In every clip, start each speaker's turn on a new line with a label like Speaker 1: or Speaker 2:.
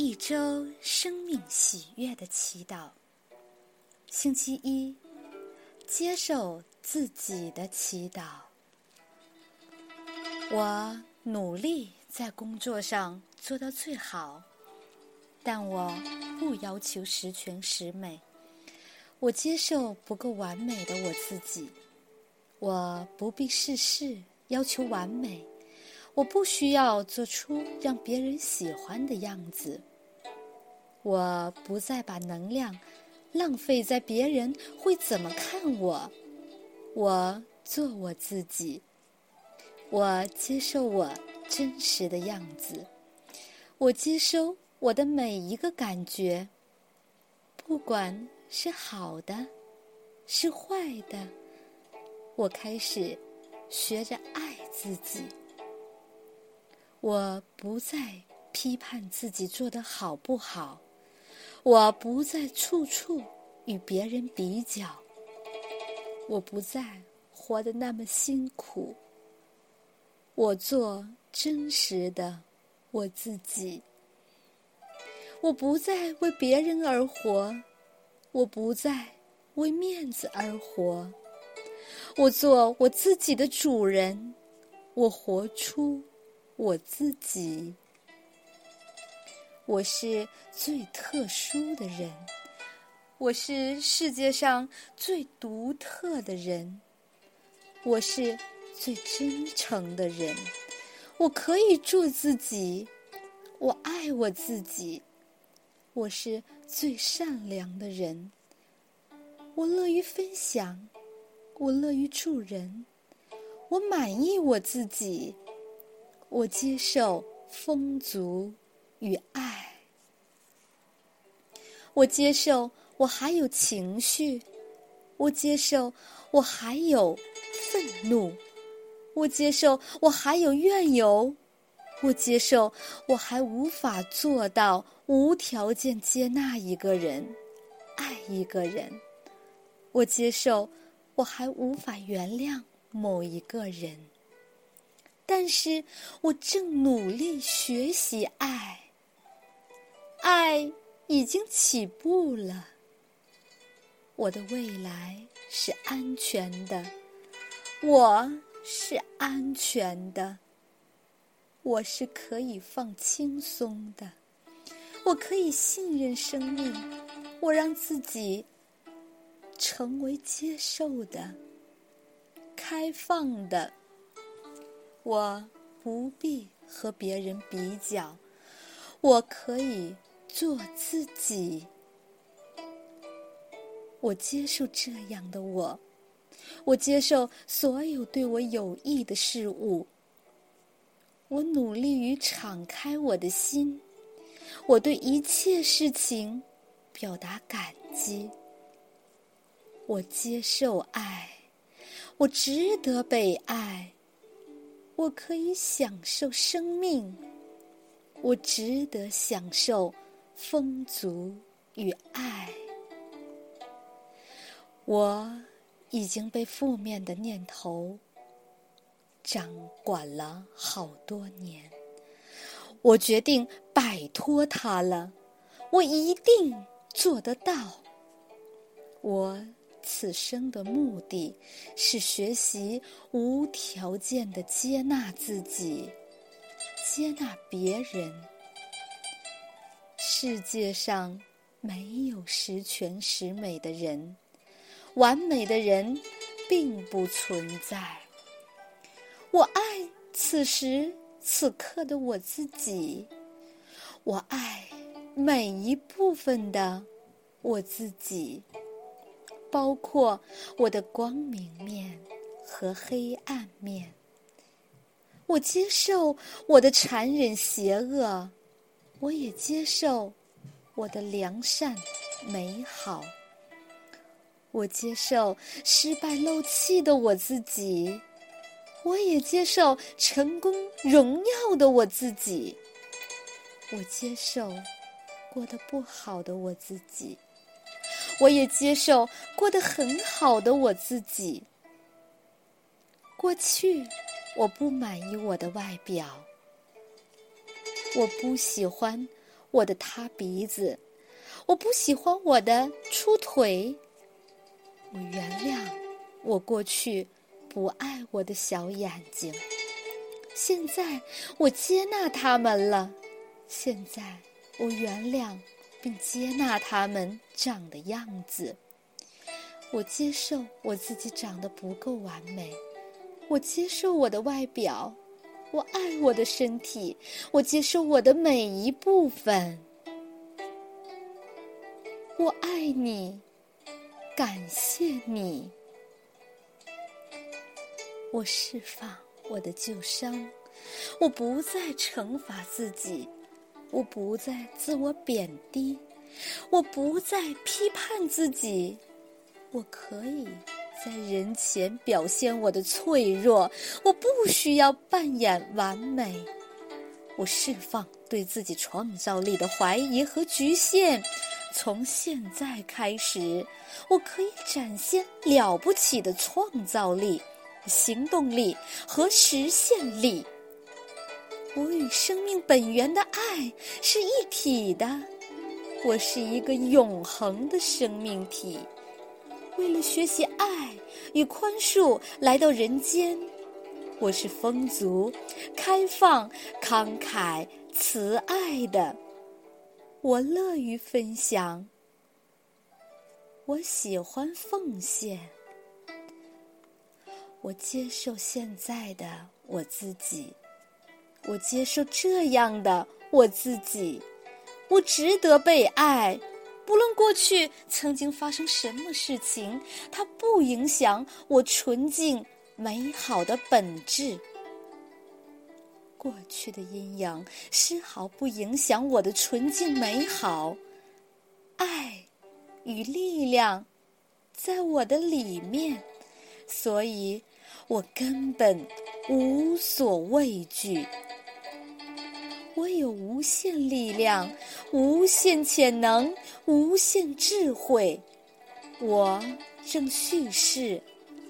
Speaker 1: 一周生命喜悦的祈祷。星期一，接受自己的祈祷。我努力在工作上做到最好，但我不要求十全十美。我接受不够完美的我自己。我不必事事要求完美。我不需要做出让别人喜欢的样子。我不再把能量浪费在别人会怎么看我。我做我自己。我接受我真实的样子。我接收我的每一个感觉，不管是好的，是坏的。我开始学着爱自己。我不再批判自己做的好不好，我不再处处与别人比较，我不再活得那么辛苦。我做真实的我自己，我不再为别人而活，我不再为面子而活，我做我自己的主人，我活出。我自己，我是最特殊的人，我是世界上最独特的人，我是最真诚的人，我可以做自己，我爱我自己，我是最善良的人，我乐于分享，我乐于助人，我满意我自己。我接受丰足与爱，我接受我还有情绪，我接受我还有愤怒，我接受我还有怨尤，我接受我还无法做到无条件接纳一个人、爱一个人，我接受我还无法原谅某一个人。但是我正努力学习爱，爱已经起步了。我的未来是安全的，我是安全的，我是可以放轻松的，我可以信任生命，我让自己成为接受的、开放的。我不必和别人比较，我可以做自己。我接受这样的我，我接受所有对我有益的事物。我努力于敞开我的心，我对一切事情表达感激。我接受爱，我值得被爱。我可以享受生命，我值得享受丰足与爱。我已经被负面的念头掌管了好多年，我决定摆脱它了，我一定做得到。我。此生的目的是学习无条件的接纳自己，接纳别人。世界上没有十全十美的人，完美的人并不存在。我爱此时此刻的我自己，我爱每一部分的我自己。包括我的光明面和黑暗面，我接受我的残忍邪恶，我也接受我的良善美好。我接受失败漏气的我自己，我也接受成功荣耀的我自己。我接受过得不好的我自己。我也接受过得很好的我自己。过去我不满意我的外表，我不喜欢我的塌鼻子，我不喜欢我的粗腿。我原谅我过去不爱我的小眼睛，现在我接纳他们了。现在我原谅并接纳他们长的样子。我接受我自己长得不够完美，我接受我的外表，我爱我的身体，我接受我的每一部分。我爱你，感谢你。我释放我的旧伤，我不再惩罚自己，我不再自我贬低，我不再批判自己。我可以在人前表现我的脆弱，我不需要扮演完美。我释放对自己创造力的怀疑和局限，从现在开始，我可以展现了不起的创造力、行动力和实现力。我与生命本源的爱是一体的，我是一个永恒的生命体。为了学习爱与宽恕来到人间，我是丰足、开放、慷慨、慈爱的。我乐于分享，我喜欢奉献，我接受现在的我自己，我接受这样的我自己，我值得被爱。不论过去曾经发生什么事情，它不影响我纯净美好的本质。过去的阴阳丝毫不影响我的纯净美好。爱与力量在我的里面，所以我根本无所畏惧。我有无限力量，无限潜能，无限智慧。我正蓄势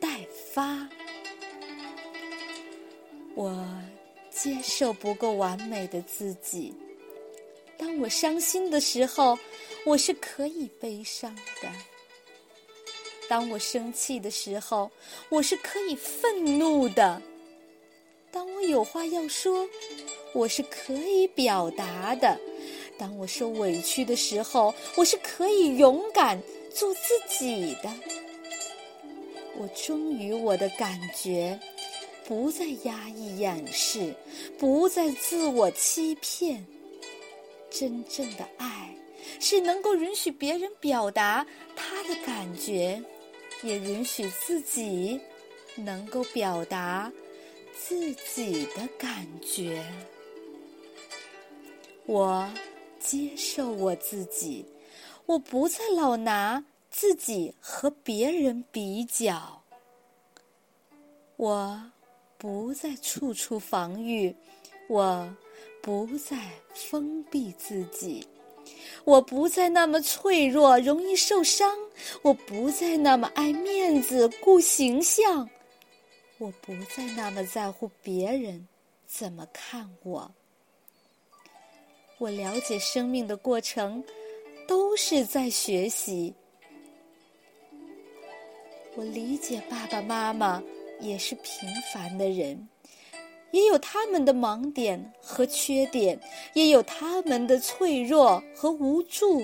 Speaker 1: 待发。我接受不够完美的自己。当我伤心的时候，我是可以悲伤的；当我生气的时候，我是可以愤怒的；当我有话要说。我是可以表达的。当我受委屈的时候，我是可以勇敢做自己的。我忠于我的感觉，不再压抑掩饰，不再自我欺骗。真正的爱是能够允许别人表达他的感觉，也允许自己能够表达自己的感觉。我接受我自己，我不再老拿自己和别人比较。我不再处处防御，我不再封闭自己，我不再那么脆弱，容易受伤。我不再那么爱面子、顾形象，我不再那么在乎别人怎么看我。我了解生命的过程，都是在学习。我理解爸爸妈妈也是平凡的人，也有他们的盲点和缺点，也有他们的脆弱和无助。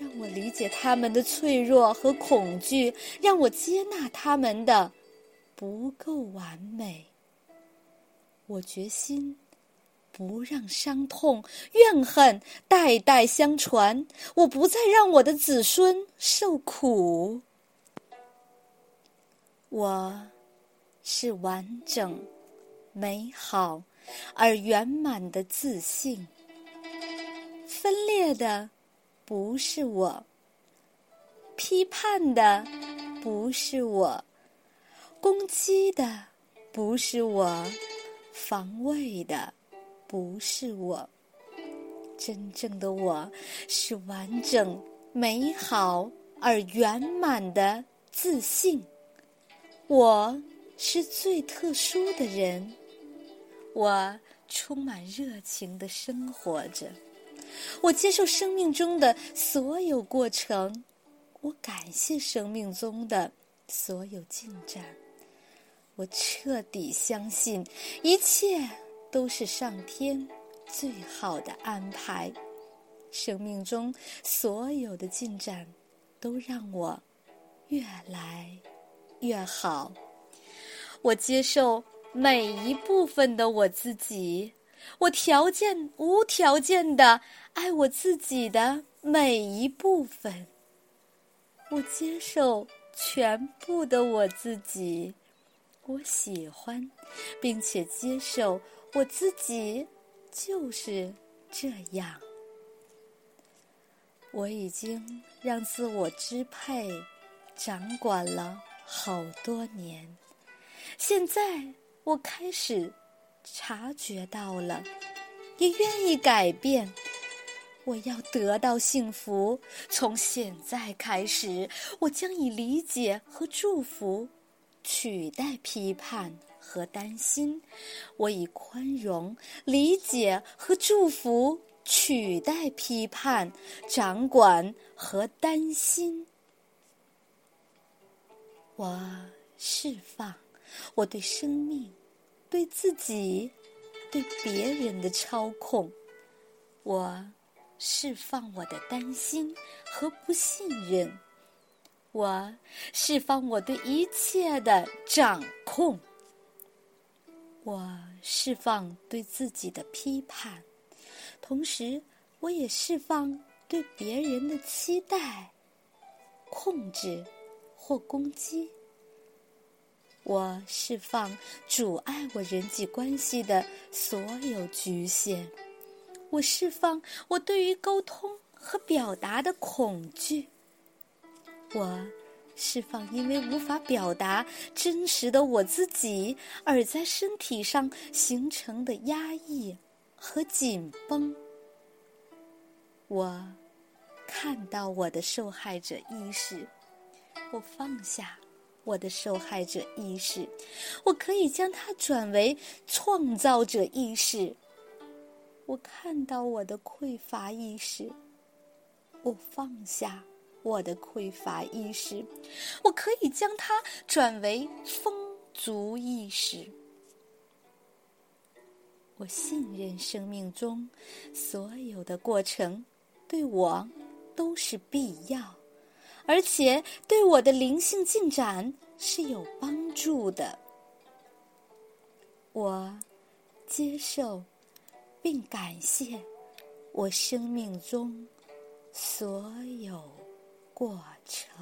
Speaker 1: 让我理解他们的脆弱和恐惧，让我接纳他们的不够完美。我决心。不让伤痛、怨恨代代相传，我不再让我的子孙受苦。我是完整、美好而圆满的自信。分裂的不是我，批判的不是我，攻击的不是我，防卫的。不是我，真正的我是完整、美好而圆满的自信。我是最特殊的人，我充满热情的生活着。我接受生命中的所有过程，我感谢生命中的所有进展。我彻底相信，一切都是上天最好的安排。生命中所有的进展，都让我越来越好。我接受每一部分的我自己，我条件无条件的爱我自己的每一部分。我接受全部的我自己。我喜欢，并且接受我自己就是这样。我已经让自我支配、掌管了好多年，现在我开始察觉到了，也愿意改变。我要得到幸福，从现在开始，我将以理解和祝福。取代批判和担心，我以宽容、理解和祝福取代批判、掌管和担心。我释放我对生命、对自己、对别人的操控。我释放我的担心和不信任。我释放我对一切的掌控，我释放对自己的批判，同时我也释放对别人的期待、控制或攻击。我释放阻碍我人际关系的所有局限，我释放我对于沟通和表达的恐惧。我释放因为无法表达真实的我自己而在身体上形成的压抑和紧绷。我看到我的受害者意识，我放下我的受害者意识，我可以将它转为创造者意识。我看到我的匮乏意识，我放下。我的匮乏意识，我可以将它转为丰足意识。我信任生命中所有的过程对我都是必要，而且对我的灵性进展是有帮助的。我接受并感谢我生命中所有。过程。